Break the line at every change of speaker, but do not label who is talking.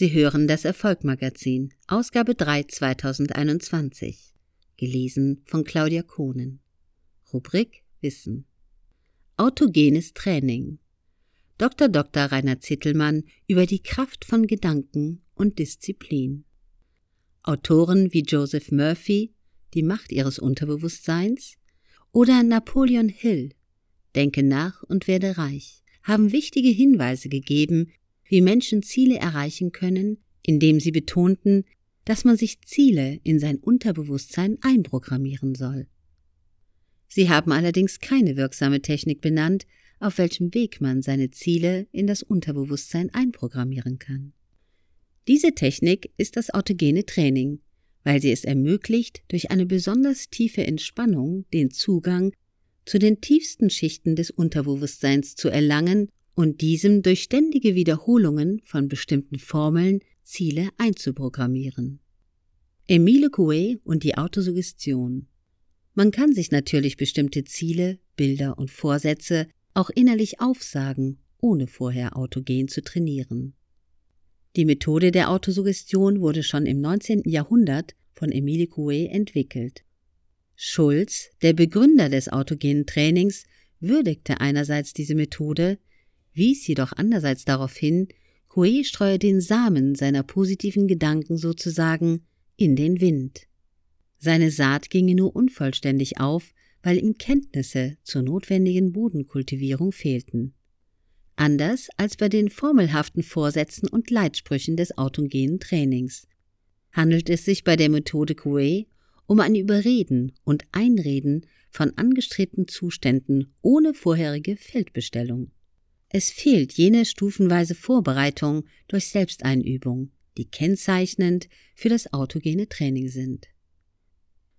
Sie hören das Erfolgmagazin, Ausgabe 3 2021. Gelesen von Claudia Kohnen. Rubrik Wissen. Autogenes Training. Dr. Dr. Rainer Zittelmann über die Kraft von Gedanken und Disziplin. Autoren wie Joseph Murphy, Die Macht ihres Unterbewusstseins, oder Napoleon Hill, Denke nach und werde reich, haben wichtige Hinweise gegeben, wie Menschen Ziele erreichen können, indem sie betonten, dass man sich Ziele in sein Unterbewusstsein einprogrammieren soll. Sie haben allerdings keine wirksame Technik benannt, auf welchem Weg man seine Ziele in das Unterbewusstsein einprogrammieren kann. Diese Technik ist das autogene Training, weil sie es ermöglicht, durch eine besonders tiefe Entspannung den Zugang zu den tiefsten Schichten des Unterbewusstseins zu erlangen und diesem durch ständige Wiederholungen von bestimmten Formeln Ziele einzuprogrammieren. Emile Coué und die Autosuggestion. Man kann sich natürlich bestimmte Ziele, Bilder und Vorsätze auch innerlich aufsagen, ohne vorher autogen zu trainieren. Die Methode der Autosuggestion wurde schon im 19. Jahrhundert von Emile Coué entwickelt. Schulz, der Begründer des autogenen Trainings, würdigte einerseits diese Methode, wies jedoch andererseits darauf hin, Coué streue den Samen seiner positiven Gedanken sozusagen in den Wind. Seine Saat ginge nur unvollständig auf, weil ihm Kenntnisse zur notwendigen Bodenkultivierung fehlten. Anders als bei den formelhaften Vorsätzen und Leitsprüchen des autogenen Trainings handelt es sich bei der Methode Coué um ein Überreden und Einreden von angestrebten Zuständen ohne vorherige Feldbestellung. Es fehlt jene stufenweise Vorbereitung durch Selbsteinübung, die kennzeichnend für das autogene Training sind.